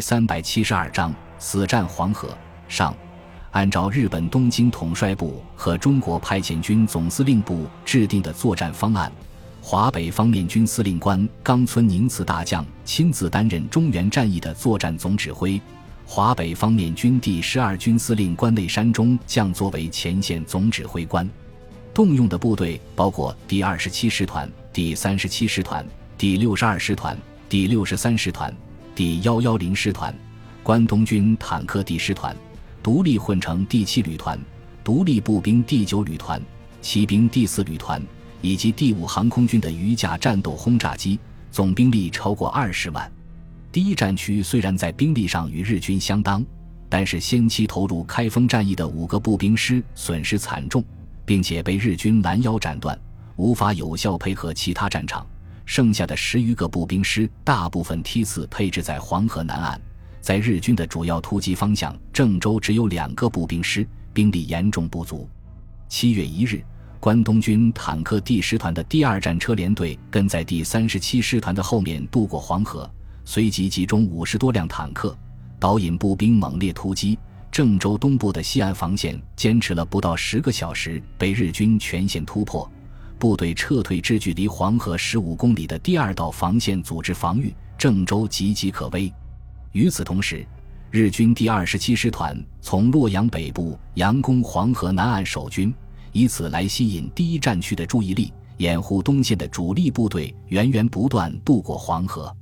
三百七十二章死战黄河上。按照日本东京统帅部和中国派遣军总司令部制定的作战方案，华北方面军司令官冈村宁次大将亲自担任中原战役的作战总指挥。华北方面军第十二军司令官内山中将作为前线总指挥官。动用的部队包括第二十七师团、第三十七师团、第六十二师团、第六十三师团、第幺幺零师团、关东军坦克第师团。独立混成第七旅团、独立步兵第九旅团、骑兵第四旅团以及第五航空军的鱼架战斗轰炸机，总兵力超过二十万。第一战区虽然在兵力上与日军相当，但是先期投入开封战役的五个步兵师损失惨重，并且被日军拦腰斩断，无法有效配合其他战场。剩下的十余个步兵师，大部分梯次配置在黄河南岸。在日军的主要突击方向郑州，只有两个步兵师，兵力严重不足。七月一日，关东军坦克第十团的第二战车连队跟在第三十七师团的后面渡过黄河，随即集中五十多辆坦克，导引步兵猛烈突击。郑州东部的西岸防线坚持了不到十个小时，被日军全线突破，部队撤退至距离黄河十五公里的第二道防线组织防御，郑州岌岌可危。与此同时，日军第二十七师团从洛阳北部佯攻黄河南岸守军，以此来吸引第一战区的注意力，掩护东线的主力部队源源不断渡过黄河。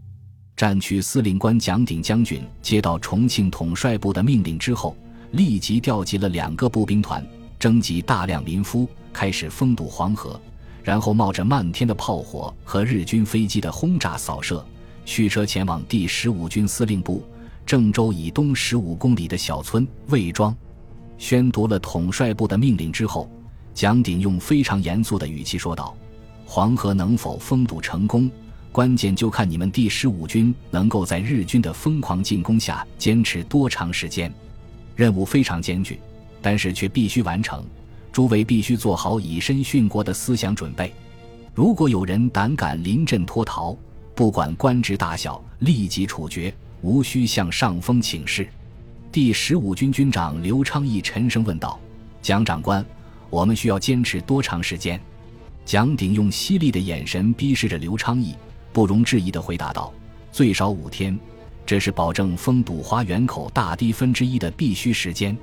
战区司令官蒋鼎将军接到重庆统帅部的命令之后，立即调集了两个步兵团，征集大量民夫，开始封堵黄河，然后冒着漫天的炮火和日军飞机的轰炸扫射。驱车前往第十五军司令部郑州以东十五公里的小村魏庄，宣读了统帅部的命令之后，蒋鼎用非常严肃的语气说道：“黄河能否封堵成功，关键就看你们第十五军能够在日军的疯狂进攻下坚持多长时间。任务非常艰巨，但是却必须完成。诸位必须做好以身殉国的思想准备。如果有人胆敢临阵脱逃，”不管官职大小，立即处决，无需向上峰请示。第十五军军长刘昌义沉声问道：“蒋长官，我们需要坚持多长时间？”蒋鼎用犀利的眼神逼视着刘昌义，不容置疑地回答道：“最少五天，这是保证封堵花园口大堤分之一的必须时间。”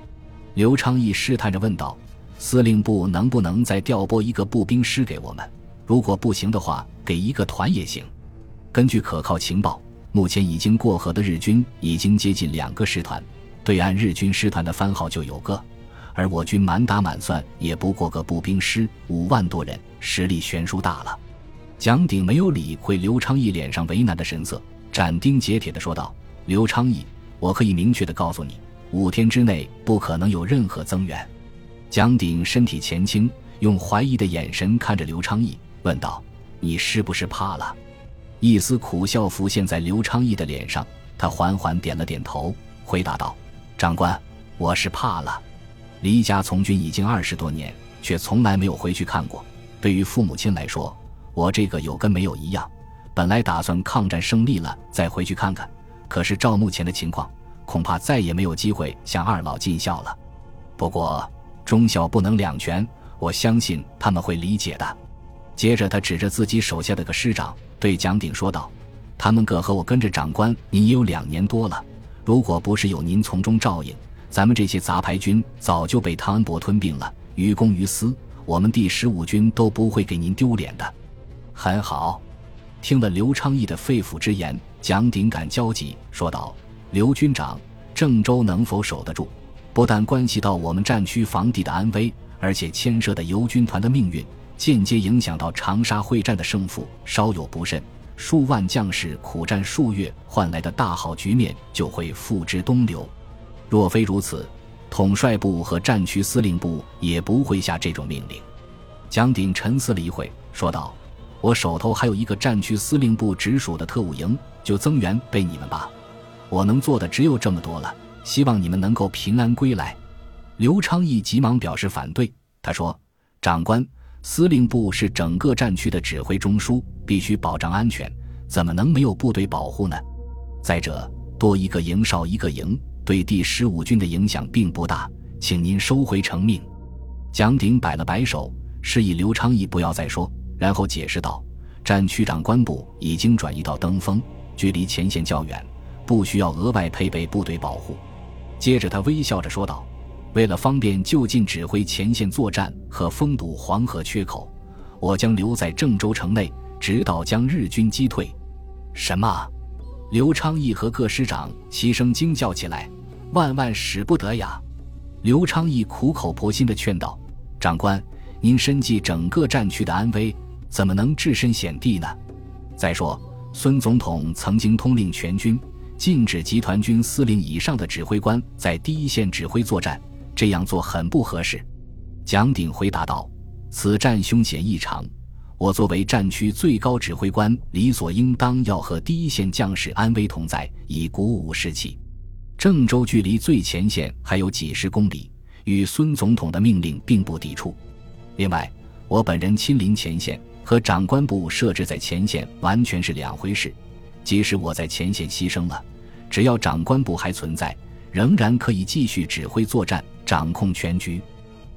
刘昌义试探着问道：“司令部能不能再调拨一个步兵师给我们？如果不行的话，给一个团也行。”根据可靠情报，目前已经过河的日军已经接近两个师团，对岸日军师团的番号就有个，而我军满打满算也不过个步兵师五万多人，实力悬殊大了。蒋鼎没有理会刘昌义脸上为难的神色，斩钉截铁地说道：“刘昌义，我可以明确地告诉你，五天之内不可能有任何增援。”蒋鼎身体前倾，用怀疑的眼神看着刘昌义，问道：“你是不是怕了？”一丝苦笑浮现在刘昌义的脸上，他缓缓点了点头，回答道：“长官，我是怕了。离家从军已经二十多年，却从来没有回去看过。对于父母亲来说，我这个有跟没有一样。本来打算抗战胜利了再回去看看，可是照目前的情况，恐怕再也没有机会向二老尽孝了。不过忠孝不能两全，我相信他们会理解的。”接着，他指着自己手下的个师长。对蒋鼎说道：“他们各和我跟着长官，您也有两年多了。如果不是有您从中照应，咱们这些杂牌军早就被汤恩伯吞并了，于公于私，我们第十五军都不会给您丢脸的。”很好，听了刘昌义的肺腑之言，蒋鼎感焦急，说道：“刘军长，郑州能否守得住，不但关系到我们战区防地的安危，而且牵涉的游军团的命运。”间接影响到长沙会战的胜负，稍有不慎，数万将士苦战数月换来的大好局面就会付之东流。若非如此，统帅部和战区司令部也不会下这种命令。蒋鼎沉思了一会，说道：“我手头还有一个战区司令部直属的特务营，就增援备你们吧。我能做的只有这么多了，希望你们能够平安归来。”刘昌义急忙表示反对，他说：“长官。”司令部是整个战区的指挥中枢，必须保障安全，怎么能没有部队保护呢？再者，多一个营少一个营，对第十五军的影响并不大，请您收回成命。蒋鼎摆了摆手，示意刘昌义不要再说，然后解释道：“战区长官部已经转移到登封，距离前线较远，不需要额外配备部队保护。”接着他微笑着说道：“为了方便就近指挥前线作战和封堵黄河缺口，我将留在郑州城内，直到将日军击退。”什么？刘昌义和各师长齐声惊叫起来：“万万使不得呀！”刘昌义苦口婆心地劝道：“长官，您身系整个战区的安危，怎么能置身险地呢？再说，孙总统曾经通令全军，禁止集团军司令以上的指挥官在第一线指挥作战，这样做很不合适。”蒋鼎回答道：“此战凶险异常。”我作为战区最高指挥官，理所应当要和第一线将士安危同在，以鼓舞士气。郑州距离最前线还有几十公里，与孙总统的命令并不抵触。另外，我本人亲临前线，和长官部设置在前线完全是两回事。即使我在前线牺牲了，只要长官部还存在，仍然可以继续指挥作战，掌控全局。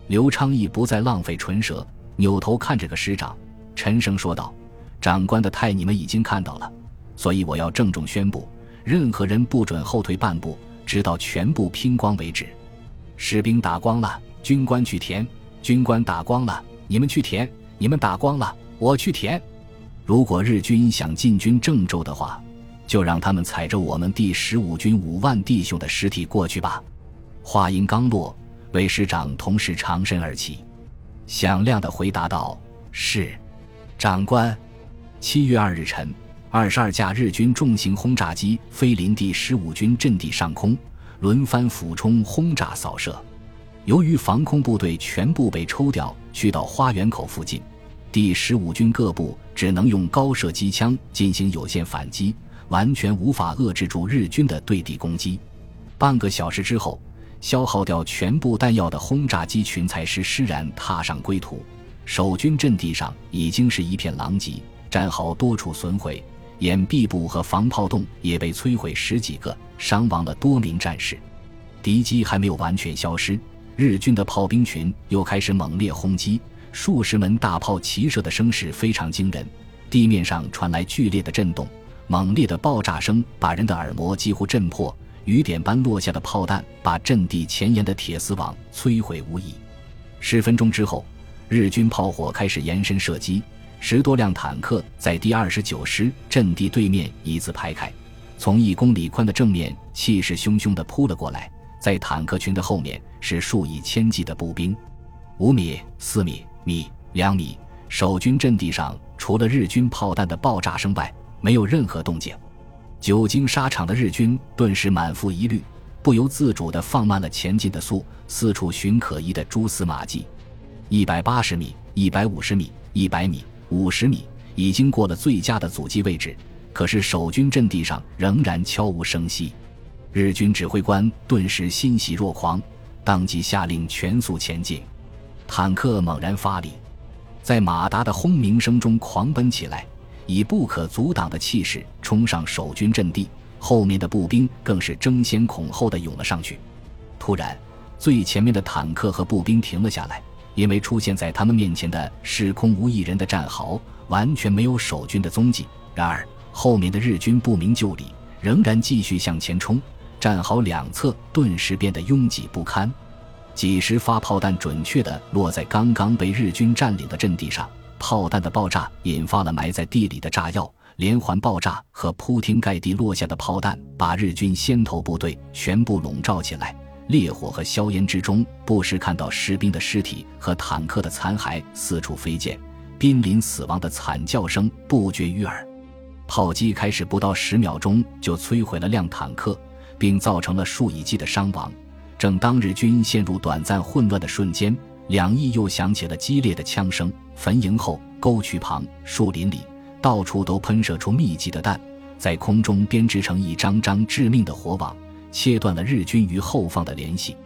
刘昌义不再浪费唇舌，扭头看着个师长。沉声说道：“长官的态你们已经看到了，所以我要郑重宣布，任何人不准后退半步，直到全部拼光为止。士兵打光了，军官去填；军官打光了，你们去填；你们打光了，我去填。如果日军想进军郑州的话，就让他们踩着我们第十五军五万弟兄的尸体过去吧。”话音刚落，魏师长同时长身而起，响亮地回答道：“是。”长官，七月二日晨，二十二架日军重型轰炸机飞临第十五军阵地上空，轮番俯冲轰炸扫射。由于防空部队全部被抽调去到花园口附近，第十五军各部只能用高射机枪进行有限反击，完全无法遏制住日军的对地攻击。半个小时之后，消耗掉全部弹药的轰炸机群才施施然踏上归途。守军阵地上已经是一片狼藉，战壕多处损毁，掩蔽部和防炮洞也被摧毁十几个，伤亡了多名战士。敌机还没有完全消失，日军的炮兵群又开始猛烈轰击，数十门大炮齐射的声势非常惊人，地面上传来剧烈的震动，猛烈的爆炸声把人的耳膜几乎震破，雨点般落下的炮弹把阵地前沿的铁丝网摧毁无遗。十分钟之后。日军炮火开始延伸射击，十多辆坦克在第二十九师阵地对面一字排开，从一公里宽的正面气势汹汹地扑了过来。在坦克群的后面是数以千计的步兵，五米、四米、米、两米，守军阵地上除了日军炮弹的爆炸声外，没有任何动静。久经沙场的日军顿时满腹疑虑，不由自主地放慢了前进的速，四处寻可疑的蛛丝马迹。一百八十米、一百五十米、一百米、五十米，已经过了最佳的阻击位置，可是守军阵地上仍然悄无声息。日军指挥官顿时欣喜若狂，当即下令全速前进。坦克猛然发力，在马达的轰鸣声中狂奔起来，以不可阻挡的气势冲上守军阵地。后面的步兵更是争先恐后的涌了上去。突然，最前面的坦克和步兵停了下来。因为出现在他们面前的是空无一人的战壕，完全没有守军的踪迹。然而后面的日军不明就里，仍然继续向前冲，战壕两侧顿时变得拥挤不堪。几十发炮弹准确地落在刚刚被日军占领的阵地上，炮弹的爆炸引发了埋在地里的炸药，连环爆炸和铺天盖地落下的炮弹把日军先头部队全部笼罩起来。烈火和硝烟之中，不时看到士兵的尸体和坦克的残骸四处飞溅，濒临死亡的惨叫声不绝于耳。炮击开始不到十秒钟，就摧毁了辆坦克，并造成了数以计的伤亡。正当日军陷入短暂混乱的瞬间，两翼又响起了激烈的枪声。坟营后、沟渠旁、树林里，到处都喷射出密集的弹，在空中编织成一张张致命的火网。切断了日军与后方的联系。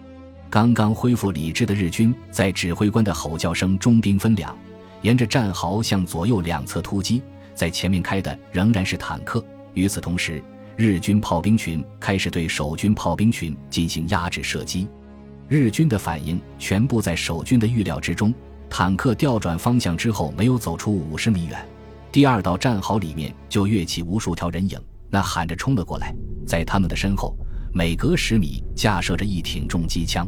刚刚恢复理智的日军，在指挥官的吼叫声中兵分两，沿着战壕向左右两侧突击。在前面开的仍然是坦克。与此同时，日军炮兵群开始对守军炮兵群进行压制射击。日军的反应全部在守军的预料之中。坦克调转方向之后，没有走出五十米远，第二道战壕里面就跃起无数条人影，那喊着冲了过来。在他们的身后，每隔十米架设着一挺重机枪，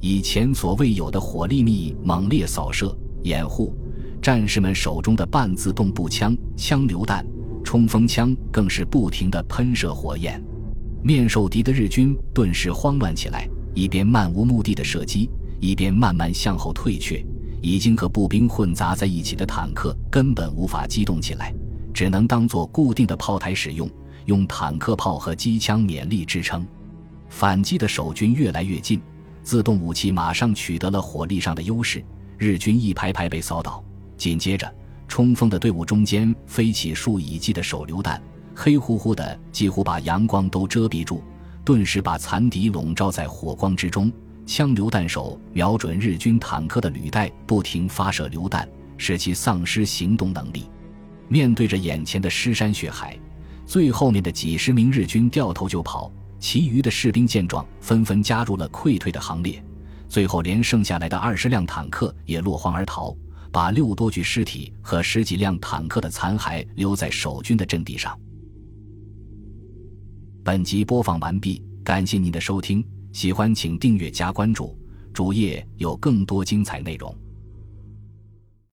以前所未有的火力密猛烈扫射掩护。战士们手中的半自动步枪、枪榴弹、冲锋枪更是不停地喷射火焰，面受敌的日军顿时慌乱起来，一边漫无目的的射击，一边慢慢向后退却。已经和步兵混杂在一起的坦克根本无法机动起来，只能当做固定的炮台使用，用坦克炮和机枪勉力支撑。反击的守军越来越近，自动武器马上取得了火力上的优势，日军一排排被扫倒。紧接着，冲锋的队伍中间飞起数以计的手榴弹，黑乎乎的，几乎把阳光都遮蔽住，顿时把残敌笼罩在火光之中。枪榴弹手瞄准日军坦克的履带，不停发射榴弹，使其丧失行动能力。面对着眼前的尸山血海，最后面的几十名日军掉头就跑，其余的士兵见状，纷纷加入了溃退的行列。最后，连剩下来的二十辆坦克也落荒而逃，把六多具尸体和十几辆坦克的残骸留在守军的阵地上。本集播放完毕，感谢您的收听。喜欢请订阅加关注，主页有更多精彩内容。